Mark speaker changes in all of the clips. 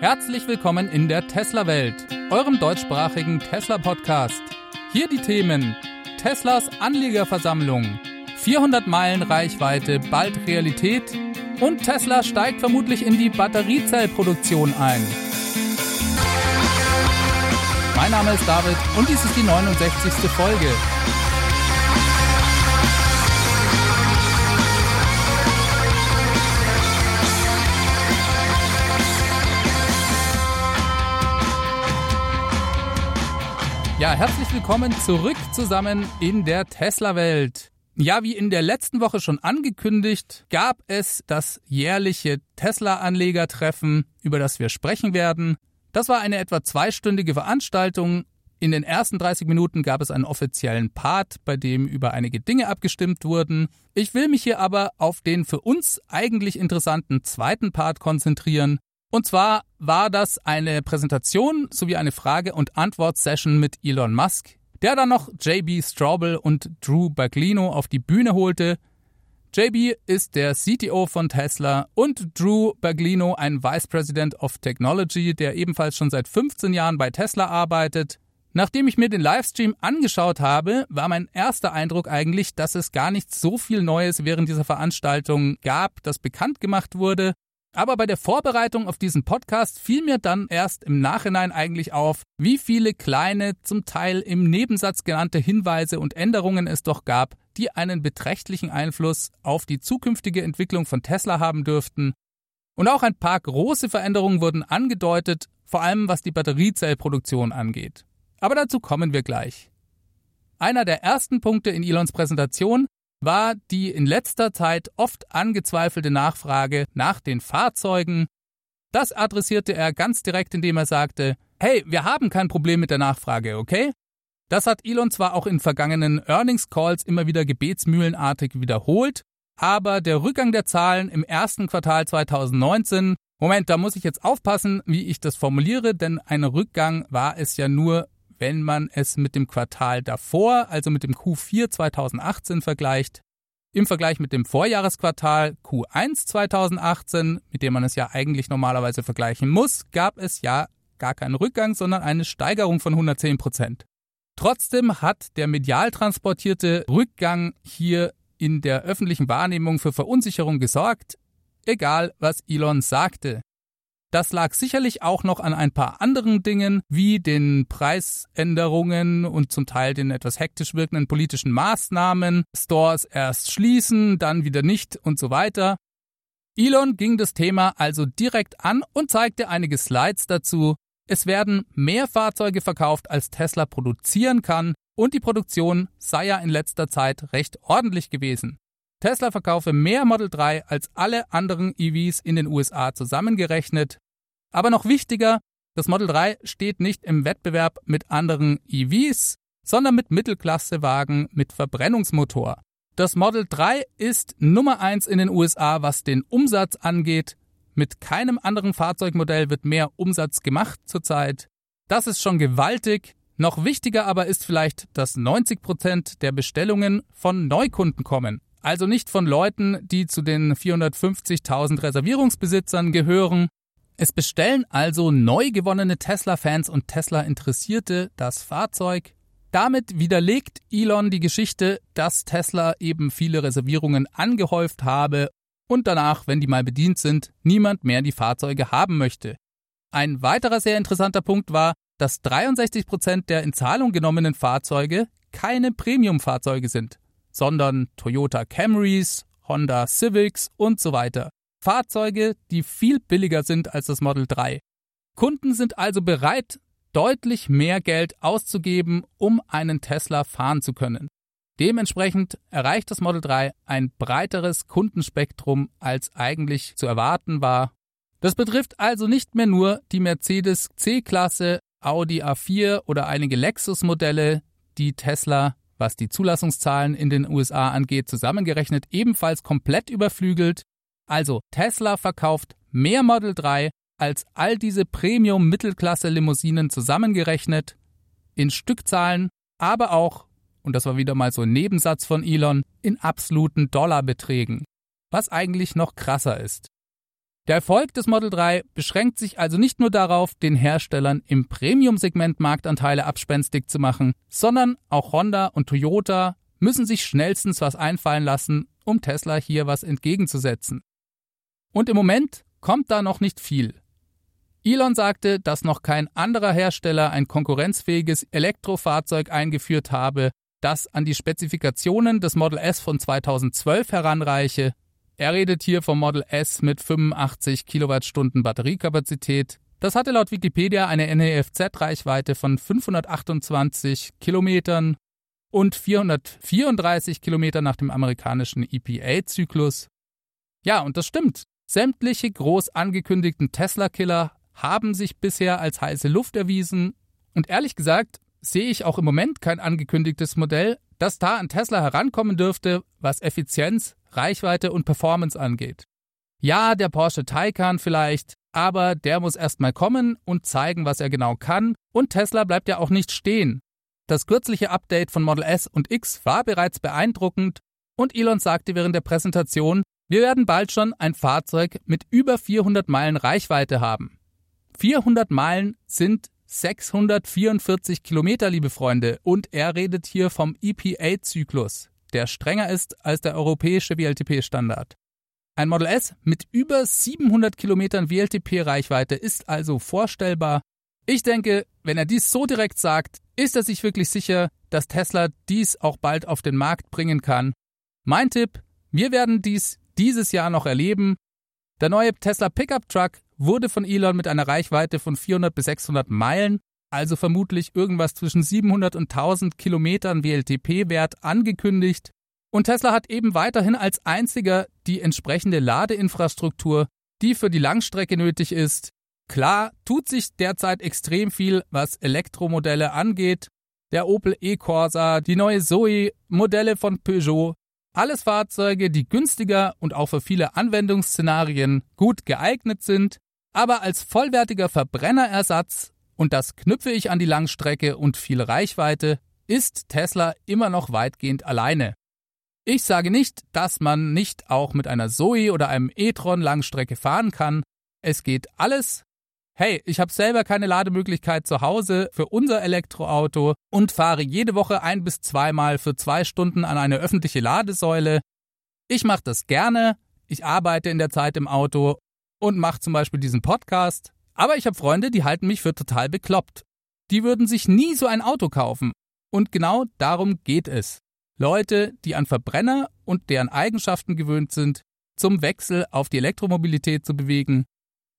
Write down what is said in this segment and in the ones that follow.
Speaker 1: Herzlich willkommen in der Tesla-Welt, eurem deutschsprachigen Tesla-Podcast. Hier die Themen Teslas Anlegerversammlung, 400 Meilen Reichweite, bald Realität und Tesla steigt vermutlich in die Batteriezellproduktion ein. Mein Name ist David und dies ist die 69. Folge. Ja, herzlich willkommen zurück zusammen in der Tesla-Welt. Ja, wie in der letzten Woche schon angekündigt, gab es das jährliche Tesla-Anlegertreffen, über das wir sprechen werden. Das war eine etwa zweistündige Veranstaltung. In den ersten 30 Minuten gab es einen offiziellen Part, bei dem über einige Dinge abgestimmt wurden. Ich will mich hier aber auf den für uns eigentlich interessanten zweiten Part konzentrieren, und zwar war das eine Präsentation sowie eine Frage- und Antwort-Session mit Elon Musk, der dann noch JB Straubel und Drew Baglino auf die Bühne holte. JB ist der CTO von Tesla und Drew Baglino ein Vice President of Technology, der ebenfalls schon seit 15 Jahren bei Tesla arbeitet. Nachdem ich mir den Livestream angeschaut habe, war mein erster Eindruck eigentlich, dass es gar nicht so viel Neues während dieser Veranstaltung gab, das bekannt gemacht wurde. Aber bei der Vorbereitung auf diesen Podcast fiel mir dann erst im Nachhinein eigentlich auf, wie viele kleine, zum Teil im Nebensatz genannte Hinweise und Änderungen es doch gab, die einen beträchtlichen Einfluss auf die zukünftige Entwicklung von Tesla haben dürften. Und auch ein paar große Veränderungen wurden angedeutet, vor allem was die Batteriezellproduktion angeht. Aber dazu kommen wir gleich. Einer der ersten Punkte in Elons Präsentation war die in letzter Zeit oft angezweifelte Nachfrage nach den Fahrzeugen. Das adressierte er ganz direkt, indem er sagte, hey, wir haben kein Problem mit der Nachfrage, okay? Das hat Elon zwar auch in vergangenen Earnings Calls immer wieder gebetsmühlenartig wiederholt, aber der Rückgang der Zahlen im ersten Quartal 2019, Moment, da muss ich jetzt aufpassen, wie ich das formuliere, denn ein Rückgang war es ja nur wenn man es mit dem Quartal davor, also mit dem Q4 2018 vergleicht. Im Vergleich mit dem Vorjahresquartal Q1 2018, mit dem man es ja eigentlich normalerweise vergleichen muss, gab es ja gar keinen Rückgang, sondern eine Steigerung von 110 Prozent. Trotzdem hat der medial transportierte Rückgang hier in der öffentlichen Wahrnehmung für Verunsicherung gesorgt, egal was Elon sagte. Das lag sicherlich auch noch an ein paar anderen Dingen, wie den Preisänderungen und zum Teil den etwas hektisch wirkenden politischen Maßnahmen, Stores erst schließen, dann wieder nicht und so weiter. Elon ging das Thema also direkt an und zeigte einige Slides dazu. Es werden mehr Fahrzeuge verkauft, als Tesla produzieren kann, und die Produktion sei ja in letzter Zeit recht ordentlich gewesen. Tesla verkaufe mehr Model 3 als alle anderen EVs in den USA zusammengerechnet. Aber noch wichtiger, das Model 3 steht nicht im Wettbewerb mit anderen EVs, sondern mit Mittelklassewagen mit Verbrennungsmotor. Das Model 3 ist Nummer 1 in den USA, was den Umsatz angeht. Mit keinem anderen Fahrzeugmodell wird mehr Umsatz gemacht zurzeit. Das ist schon gewaltig. Noch wichtiger aber ist vielleicht, dass 90 Prozent der Bestellungen von Neukunden kommen. Also nicht von Leuten, die zu den 450.000 Reservierungsbesitzern gehören. Es bestellen also neu gewonnene Tesla-Fans und Tesla-Interessierte das Fahrzeug. Damit widerlegt Elon die Geschichte, dass Tesla eben viele Reservierungen angehäuft habe und danach, wenn die mal bedient sind, niemand mehr die Fahrzeuge haben möchte. Ein weiterer sehr interessanter Punkt war, dass 63 Prozent der in Zahlung genommenen Fahrzeuge keine Premium-Fahrzeuge sind sondern Toyota Camrys, Honda Civics und so weiter. Fahrzeuge, die viel billiger sind als das Model 3. Kunden sind also bereit, deutlich mehr Geld auszugeben, um einen Tesla fahren zu können. Dementsprechend erreicht das Model 3 ein breiteres Kundenspektrum, als eigentlich zu erwarten war. Das betrifft also nicht mehr nur die Mercedes C-Klasse, Audi A4 oder einige Lexus-Modelle, die Tesla was die Zulassungszahlen in den USA angeht, zusammengerechnet ebenfalls komplett überflügelt. Also Tesla verkauft mehr Model 3 als all diese Premium-Mittelklasse-Limousinen zusammengerechnet, in Stückzahlen, aber auch, und das war wieder mal so ein Nebensatz von Elon, in absoluten Dollarbeträgen, was eigentlich noch krasser ist. Der Erfolg des Model 3 beschränkt sich also nicht nur darauf, den Herstellern im Premium-Segment Marktanteile abspenstig zu machen, sondern auch Honda und Toyota müssen sich schnellstens was einfallen lassen, um Tesla hier was entgegenzusetzen. Und im Moment kommt da noch nicht viel. Elon sagte, dass noch kein anderer Hersteller ein konkurrenzfähiges Elektrofahrzeug eingeführt habe, das an die Spezifikationen des Model S von 2012 heranreiche er redet hier vom Model S mit 85 Kilowattstunden Batteriekapazität. Das hatte laut Wikipedia eine NEFZ-Reichweite von 528 Kilometern und 434 Kilometer nach dem amerikanischen EPA-Zyklus. Ja, und das stimmt. Sämtliche groß angekündigten Tesla-Killer haben sich bisher als heiße Luft erwiesen. Und ehrlich gesagt sehe ich auch im Moment kein angekündigtes Modell, das da an Tesla herankommen dürfte, was Effizienz, Reichweite und Performance angeht. Ja, der Porsche Taycan vielleicht, aber der muss erstmal kommen und zeigen, was er genau kann, und Tesla bleibt ja auch nicht stehen. Das kürzliche Update von Model S und X war bereits beeindruckend und Elon sagte während der Präsentation, wir werden bald schon ein Fahrzeug mit über 400 Meilen Reichweite haben. 400 Meilen sind 644 Kilometer, liebe Freunde, und er redet hier vom EPA-Zyklus der strenger ist als der europäische WLTP-Standard. Ein Model S mit über 700 Kilometern WLTP-Reichweite ist also vorstellbar. Ich denke, wenn er dies so direkt sagt, ist er sich wirklich sicher, dass Tesla dies auch bald auf den Markt bringen kann. Mein Tipp, wir werden dies dieses Jahr noch erleben. Der neue Tesla Pickup Truck wurde von Elon mit einer Reichweite von 400 bis 600 Meilen also vermutlich irgendwas zwischen 700 und 1000 Kilometern WLTP-Wert angekündigt. Und Tesla hat eben weiterhin als einziger die entsprechende Ladeinfrastruktur, die für die Langstrecke nötig ist. Klar, tut sich derzeit extrem viel, was Elektromodelle angeht. Der Opel e-Corsa, die neue Zoe, Modelle von Peugeot, alles Fahrzeuge, die günstiger und auch für viele Anwendungsszenarien gut geeignet sind, aber als vollwertiger Verbrennerersatz und das knüpfe ich an die Langstrecke und viel Reichweite, ist Tesla immer noch weitgehend alleine. Ich sage nicht, dass man nicht auch mit einer Zoe oder einem e-tron Langstrecke fahren kann. Es geht alles. Hey, ich habe selber keine Lademöglichkeit zu Hause für unser Elektroauto und fahre jede Woche ein bis zweimal für zwei Stunden an eine öffentliche Ladesäule. Ich mache das gerne. Ich arbeite in der Zeit im Auto und mache zum Beispiel diesen Podcast. Aber ich habe Freunde, die halten mich für total bekloppt. Die würden sich nie so ein Auto kaufen. Und genau darum geht es. Leute, die an Verbrenner und deren Eigenschaften gewöhnt sind, zum Wechsel auf die Elektromobilität zu bewegen.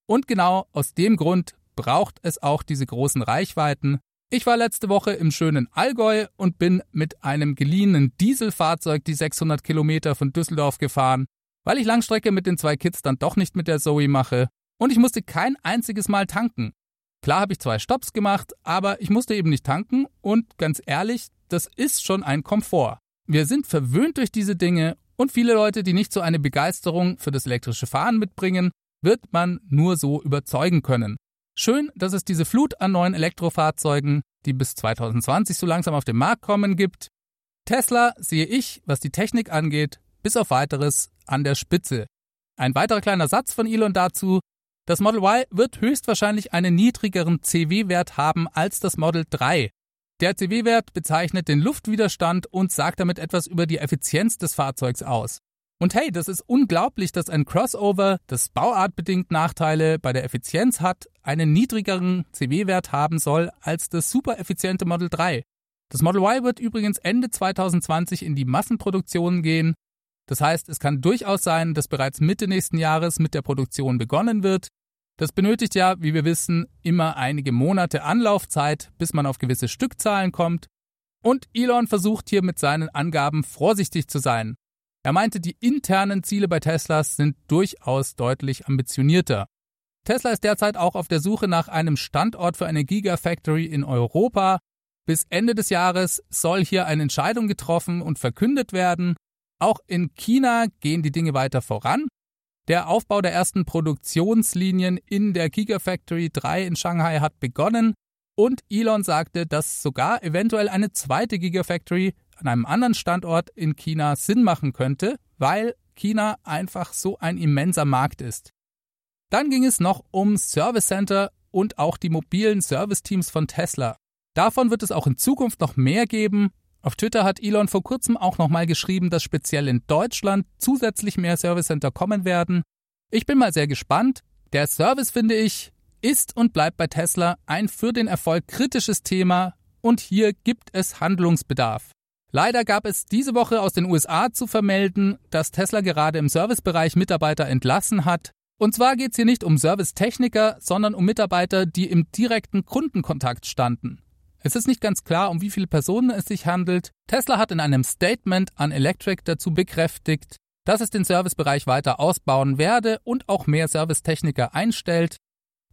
Speaker 1: Und genau aus dem Grund braucht es auch diese großen Reichweiten. Ich war letzte Woche im schönen Allgäu und bin mit einem geliehenen Dieselfahrzeug die 600 Kilometer von Düsseldorf gefahren, weil ich Langstrecke mit den zwei Kids dann doch nicht mit der Zoe mache und ich musste kein einziges Mal tanken. Klar habe ich zwei Stops gemacht, aber ich musste eben nicht tanken und ganz ehrlich, das ist schon ein Komfort. Wir sind verwöhnt durch diese Dinge und viele Leute, die nicht so eine Begeisterung für das elektrische Fahren mitbringen, wird man nur so überzeugen können. Schön, dass es diese Flut an neuen Elektrofahrzeugen, die bis 2020 so langsam auf den Markt kommen, gibt. Tesla sehe ich, was die Technik angeht, bis auf weiteres an der Spitze. Ein weiterer kleiner Satz von Elon dazu. Das Model Y wird höchstwahrscheinlich einen niedrigeren CW-Wert haben als das Model 3. Der CW-Wert bezeichnet den Luftwiderstand und sagt damit etwas über die Effizienz des Fahrzeugs aus. Und hey, das ist unglaublich, dass ein Crossover, das bauartbedingt Nachteile bei der Effizienz hat, einen niedrigeren CW-Wert haben soll als das super effiziente Model 3. Das Model Y wird übrigens Ende 2020 in die Massenproduktion gehen. Das heißt, es kann durchaus sein, dass bereits Mitte nächsten Jahres mit der Produktion begonnen wird. Das benötigt ja, wie wir wissen, immer einige Monate Anlaufzeit, bis man auf gewisse Stückzahlen kommt. Und Elon versucht hier mit seinen Angaben vorsichtig zu sein. Er meinte, die internen Ziele bei Teslas sind durchaus deutlich ambitionierter. Tesla ist derzeit auch auf der Suche nach einem Standort für eine Gigafactory in Europa. Bis Ende des Jahres soll hier eine Entscheidung getroffen und verkündet werden. Auch in China gehen die Dinge weiter voran. Der Aufbau der ersten Produktionslinien in der Gigafactory 3 in Shanghai hat begonnen und Elon sagte, dass sogar eventuell eine zweite Gigafactory an einem anderen Standort in China Sinn machen könnte, weil China einfach so ein immenser Markt ist. Dann ging es noch um Service Center und auch die mobilen Service-Teams von Tesla. Davon wird es auch in Zukunft noch mehr geben. Auf Twitter hat Elon vor kurzem auch nochmal geschrieben, dass speziell in Deutschland zusätzlich mehr Service Center kommen werden. Ich bin mal sehr gespannt. Der Service, finde ich, ist und bleibt bei Tesla ein für den Erfolg kritisches Thema und hier gibt es Handlungsbedarf. Leider gab es diese Woche aus den USA zu vermelden, dass Tesla gerade im Servicebereich Mitarbeiter entlassen hat. Und zwar geht es hier nicht um Servicetechniker, sondern um Mitarbeiter, die im direkten Kundenkontakt standen. Es ist nicht ganz klar, um wie viele Personen es sich handelt. Tesla hat in einem Statement an Electric dazu bekräftigt, dass es den Servicebereich weiter ausbauen werde und auch mehr Servicetechniker einstellt.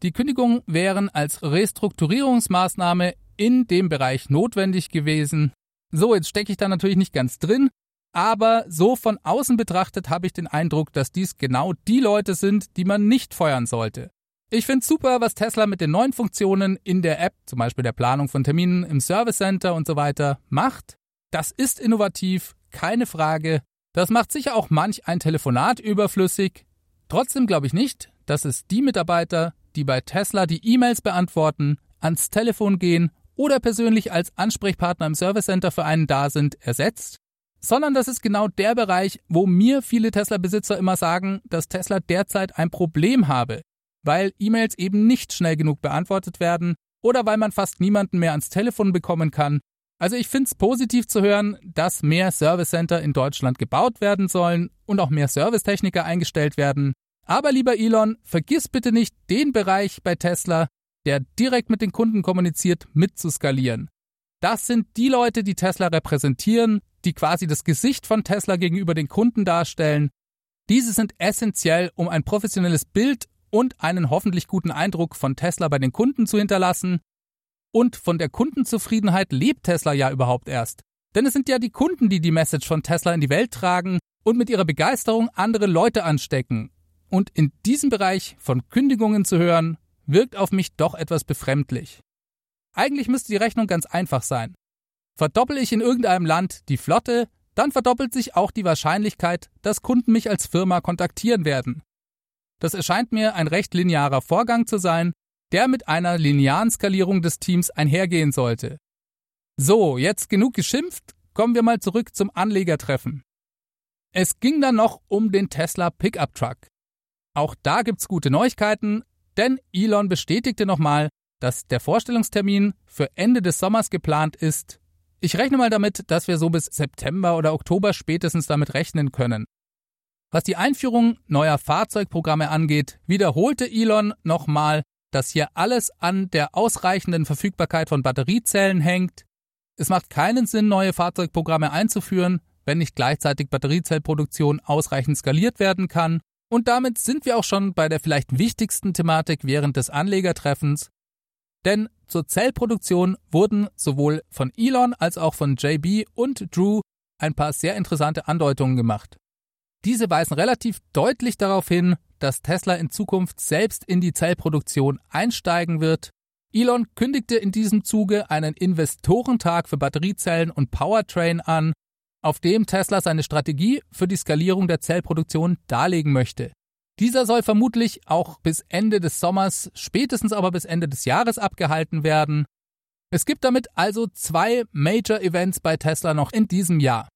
Speaker 1: Die Kündigungen wären als Restrukturierungsmaßnahme in dem Bereich notwendig gewesen. So, jetzt stecke ich da natürlich nicht ganz drin, aber so von außen betrachtet habe ich den Eindruck, dass dies genau die Leute sind, die man nicht feuern sollte. Ich finde super, was Tesla mit den neuen Funktionen in der App, zum Beispiel der Planung von Terminen im Service Center und so weiter, macht. Das ist innovativ, keine Frage. Das macht sicher auch manch ein Telefonat überflüssig. Trotzdem glaube ich nicht, dass es die Mitarbeiter, die bei Tesla die E-Mails beantworten, ans Telefon gehen oder persönlich als Ansprechpartner im Service Center für einen da sind, ersetzt, sondern das ist genau der Bereich, wo mir viele Tesla-Besitzer immer sagen, dass Tesla derzeit ein Problem habe weil E-Mails eben nicht schnell genug beantwortet werden oder weil man fast niemanden mehr ans Telefon bekommen kann. Also ich finde es positiv zu hören, dass mehr Service Center in Deutschland gebaut werden sollen und auch mehr Servicetechniker eingestellt werden. Aber lieber Elon, vergiss bitte nicht den Bereich bei Tesla, der direkt mit den Kunden kommuniziert, mitzuskalieren. Das sind die Leute, die Tesla repräsentieren, die quasi das Gesicht von Tesla gegenüber den Kunden darstellen. Diese sind essentiell, um ein professionelles Bild und einen hoffentlich guten Eindruck von Tesla bei den Kunden zu hinterlassen. Und von der Kundenzufriedenheit lebt Tesla ja überhaupt erst. Denn es sind ja die Kunden, die die Message von Tesla in die Welt tragen und mit ihrer Begeisterung andere Leute anstecken. Und in diesem Bereich von Kündigungen zu hören, wirkt auf mich doch etwas befremdlich. Eigentlich müsste die Rechnung ganz einfach sein. Verdoppel ich in irgendeinem Land die Flotte, dann verdoppelt sich auch die Wahrscheinlichkeit, dass Kunden mich als Firma kontaktieren werden. Das erscheint mir ein recht linearer Vorgang zu sein, der mit einer linearen Skalierung des Teams einhergehen sollte. So, jetzt genug geschimpft, kommen wir mal zurück zum Anlegertreffen. Es ging dann noch um den Tesla Pickup Truck. Auch da gibt's gute Neuigkeiten, denn Elon bestätigte nochmal, dass der Vorstellungstermin für Ende des Sommers geplant ist. Ich rechne mal damit, dass wir so bis September oder Oktober spätestens damit rechnen können. Was die Einführung neuer Fahrzeugprogramme angeht, wiederholte Elon nochmal, dass hier alles an der ausreichenden Verfügbarkeit von Batteriezellen hängt. Es macht keinen Sinn, neue Fahrzeugprogramme einzuführen, wenn nicht gleichzeitig Batteriezellproduktion ausreichend skaliert werden kann. Und damit sind wir auch schon bei der vielleicht wichtigsten Thematik während des Anlegertreffens. Denn zur Zellproduktion wurden sowohl von Elon als auch von JB und Drew ein paar sehr interessante Andeutungen gemacht. Diese weisen relativ deutlich darauf hin, dass Tesla in Zukunft selbst in die Zellproduktion einsteigen wird. Elon kündigte in diesem Zuge einen Investorentag für Batteriezellen und Powertrain an, auf dem Tesla seine Strategie für die Skalierung der Zellproduktion darlegen möchte. Dieser soll vermutlich auch bis Ende des Sommers, spätestens aber bis Ende des Jahres abgehalten werden. Es gibt damit also zwei Major Events bei Tesla noch in diesem Jahr.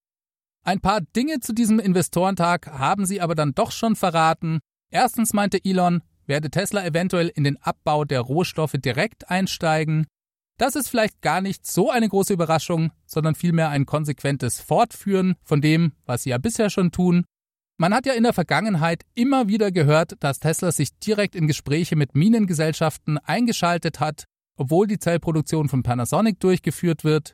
Speaker 1: Ein paar Dinge zu diesem Investorentag haben sie aber dann doch schon verraten. Erstens meinte Elon, werde Tesla eventuell in den Abbau der Rohstoffe direkt einsteigen. Das ist vielleicht gar nicht so eine große Überraschung, sondern vielmehr ein konsequentes Fortführen von dem, was sie ja bisher schon tun. Man hat ja in der Vergangenheit immer wieder gehört, dass Tesla sich direkt in Gespräche mit Minengesellschaften eingeschaltet hat, obwohl die Zellproduktion von Panasonic durchgeführt wird.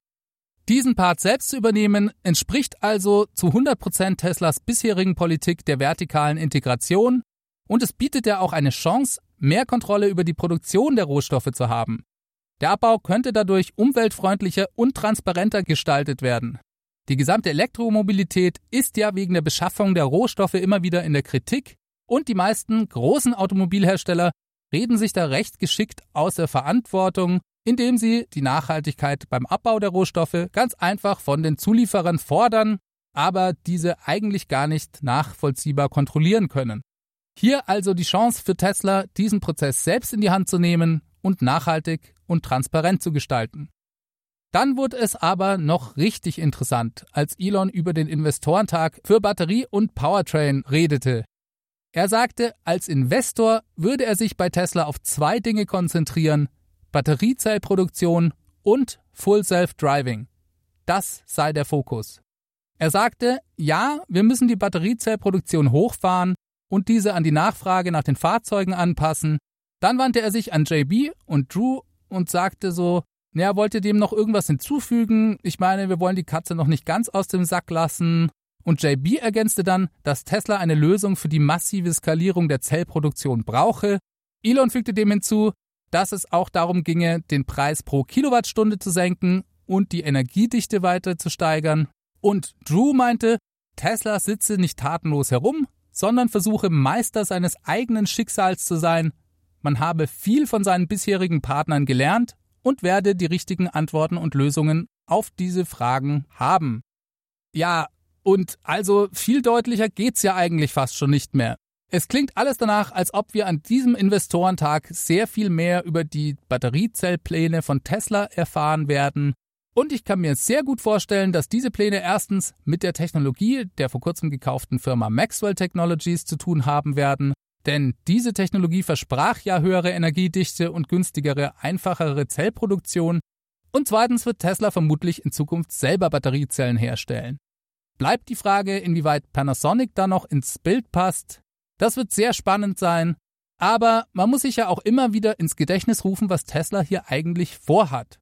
Speaker 1: Diesen Part selbst zu übernehmen, entspricht also zu 100% Teslas bisherigen Politik der vertikalen Integration und es bietet ja auch eine Chance, mehr Kontrolle über die Produktion der Rohstoffe zu haben. Der Abbau könnte dadurch umweltfreundlicher und transparenter gestaltet werden. Die gesamte Elektromobilität ist ja wegen der Beschaffung der Rohstoffe immer wieder in der Kritik und die meisten großen Automobilhersteller reden sich da recht geschickt aus der Verantwortung indem sie die Nachhaltigkeit beim Abbau der Rohstoffe ganz einfach von den Zulieferern fordern, aber diese eigentlich gar nicht nachvollziehbar kontrollieren können. Hier also die Chance für Tesla, diesen Prozess selbst in die Hand zu nehmen und nachhaltig und transparent zu gestalten. Dann wurde es aber noch richtig interessant, als Elon über den Investorentag für Batterie und Powertrain redete. Er sagte, als Investor würde er sich bei Tesla auf zwei Dinge konzentrieren, Batteriezellproduktion und Full Self-Driving. Das sei der Fokus. Er sagte, ja, wir müssen die Batteriezellproduktion hochfahren und diese an die Nachfrage nach den Fahrzeugen anpassen. Dann wandte er sich an JB und Drew und sagte so, naja, wollt ihr dem noch irgendwas hinzufügen? Ich meine, wir wollen die Katze noch nicht ganz aus dem Sack lassen. Und JB ergänzte dann, dass Tesla eine Lösung für die massive Skalierung der Zellproduktion brauche. Elon fügte dem hinzu, dass es auch darum ginge, den Preis pro Kilowattstunde zu senken und die Energiedichte weiter zu steigern. Und Drew meinte, Tesla sitze nicht tatenlos herum, sondern versuche Meister seines eigenen Schicksals zu sein. Man habe viel von seinen bisherigen Partnern gelernt und werde die richtigen Antworten und Lösungen auf diese Fragen haben. Ja, und also viel deutlicher geht's ja eigentlich fast schon nicht mehr. Es klingt alles danach, als ob wir an diesem Investorentag sehr viel mehr über die Batteriezellpläne von Tesla erfahren werden. Und ich kann mir sehr gut vorstellen, dass diese Pläne erstens mit der Technologie der vor kurzem gekauften Firma Maxwell Technologies zu tun haben werden denn diese Technologie versprach ja höhere Energiedichte und günstigere, einfachere Zellproduktion. Und zweitens wird Tesla vermutlich in Zukunft selber Batteriezellen herstellen. Bleibt die Frage, inwieweit Panasonic da noch ins Bild passt. Das wird sehr spannend sein. Aber man muss sich ja auch immer wieder ins Gedächtnis rufen, was Tesla hier eigentlich vorhat.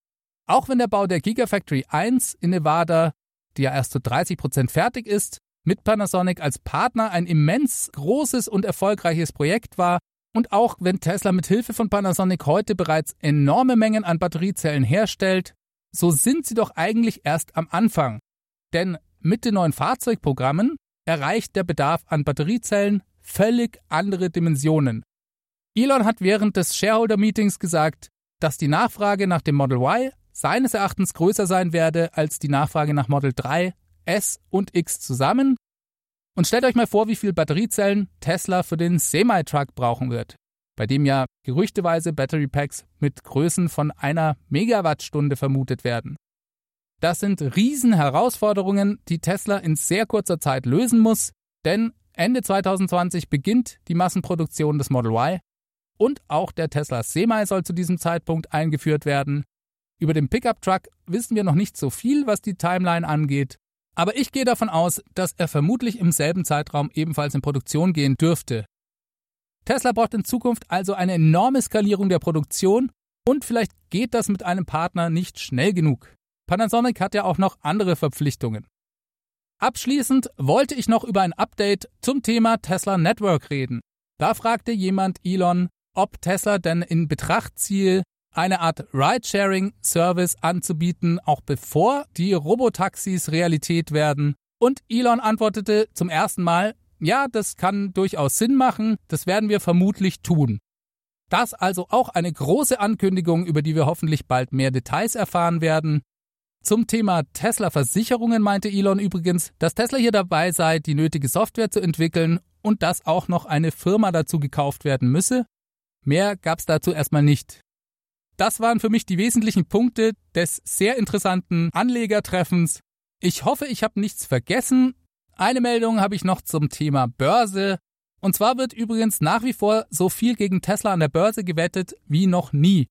Speaker 1: Auch wenn der Bau der Gigafactory 1 in Nevada, die ja erst zu 30 Prozent fertig ist, mit Panasonic als Partner ein immens großes und erfolgreiches Projekt war und auch wenn Tesla mit Hilfe von Panasonic heute bereits enorme Mengen an Batteriezellen herstellt, so sind sie doch eigentlich erst am Anfang. Denn mit den neuen Fahrzeugprogrammen erreicht der Bedarf an Batteriezellen völlig andere Dimensionen. Elon hat während des Shareholder Meetings gesagt, dass die Nachfrage nach dem Model Y seines Erachtens größer sein werde als die Nachfrage nach Model 3 S und X zusammen. Und stellt euch mal vor, wie viel Batteriezellen Tesla für den Semi-Truck brauchen wird, bei dem ja gerüchteweise Battery Packs mit Größen von einer Megawattstunde vermutet werden. Das sind Riesenherausforderungen, die Tesla in sehr kurzer Zeit lösen muss, denn Ende 2020 beginnt die Massenproduktion des Model Y und auch der Tesla Semi soll zu diesem Zeitpunkt eingeführt werden. Über den Pickup Truck wissen wir noch nicht so viel, was die Timeline angeht, aber ich gehe davon aus, dass er vermutlich im selben Zeitraum ebenfalls in Produktion gehen dürfte. Tesla braucht in Zukunft also eine enorme Skalierung der Produktion und vielleicht geht das mit einem Partner nicht schnell genug. Panasonic hat ja auch noch andere Verpflichtungen. Abschließend wollte ich noch über ein Update zum Thema Tesla Network reden. Da fragte jemand Elon, ob Tesla denn in Betracht ziehe, eine Art Ride-Sharing-Service anzubieten, auch bevor die Robotaxis Realität werden. Und Elon antwortete zum ersten Mal, ja, das kann durchaus Sinn machen, das werden wir vermutlich tun. Das also auch eine große Ankündigung, über die wir hoffentlich bald mehr Details erfahren werden. Zum Thema Tesla-Versicherungen meinte Elon übrigens, dass Tesla hier dabei sei, die nötige Software zu entwickeln und dass auch noch eine Firma dazu gekauft werden müsse. Mehr gab's dazu erstmal nicht. Das waren für mich die wesentlichen Punkte des sehr interessanten Anlegertreffens. Ich hoffe, ich habe nichts vergessen. Eine Meldung habe ich noch zum Thema Börse. Und zwar wird übrigens nach wie vor so viel gegen Tesla an der Börse gewettet wie noch nie.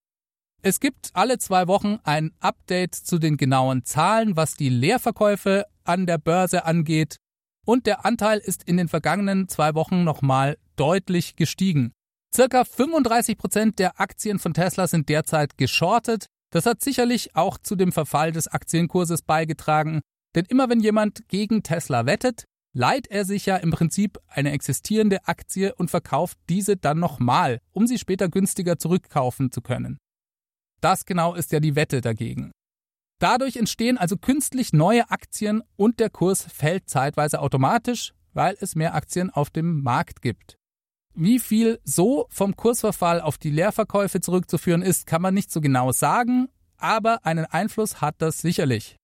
Speaker 1: Es gibt alle zwei Wochen ein Update zu den genauen Zahlen, was die Leerverkäufe an der Börse angeht. Und der Anteil ist in den vergangenen zwei Wochen nochmal deutlich gestiegen. Circa 35 Prozent der Aktien von Tesla sind derzeit geschortet. Das hat sicherlich auch zu dem Verfall des Aktienkurses beigetragen, denn immer wenn jemand gegen Tesla wettet, leiht er sich ja im Prinzip eine existierende Aktie und verkauft diese dann nochmal, um sie später günstiger zurückkaufen zu können. Das genau ist ja die Wette dagegen. Dadurch entstehen also künstlich neue Aktien und der Kurs fällt zeitweise automatisch, weil es mehr Aktien auf dem Markt gibt. Wie viel so vom Kursverfall auf die Leerverkäufe zurückzuführen ist, kann man nicht so genau sagen, aber einen Einfluss hat das sicherlich.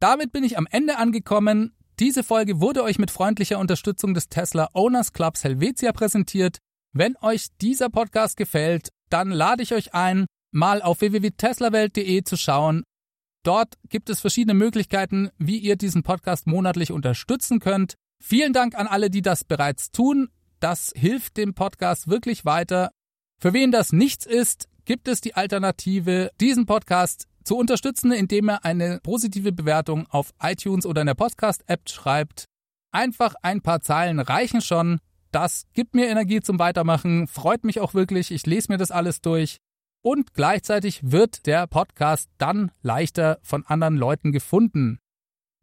Speaker 1: Damit bin ich am Ende angekommen. Diese Folge wurde euch mit freundlicher Unterstützung des Tesla Owners Clubs Helvetia präsentiert. Wenn euch dieser Podcast gefällt, dann lade ich euch ein, mal auf www.teslawelt.de zu schauen. Dort gibt es verschiedene Möglichkeiten, wie ihr diesen Podcast monatlich unterstützen könnt. Vielen Dank an alle, die das bereits tun. Das hilft dem Podcast wirklich weiter. Für wen das nichts ist, gibt es die Alternative, diesen Podcast zu unterstützen, indem er eine positive Bewertung auf iTunes oder in der Podcast-App schreibt. Einfach ein paar Zeilen reichen schon. Das gibt mir Energie zum Weitermachen, freut mich auch wirklich. Ich lese mir das alles durch. Und gleichzeitig wird der Podcast dann leichter von anderen Leuten gefunden.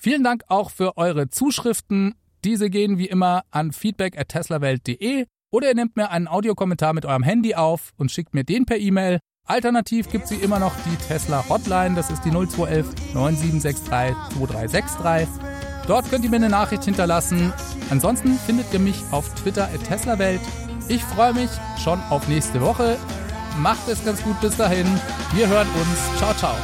Speaker 1: Vielen Dank auch für eure Zuschriften. Diese gehen wie immer an feedback@teslawelt.de oder ihr nehmt mir einen Audiokommentar mit eurem Handy auf und schickt mir den per E-Mail. Alternativ gibt sie immer noch die Tesla Hotline, das ist die 0211 9763 2363. Dort könnt ihr mir eine Nachricht hinterlassen. Ansonsten findet ihr mich auf Twitter at TeslaWelt. Ich freue mich schon auf nächste Woche. Macht es ganz gut bis dahin. Wir hören uns. Ciao, ciao.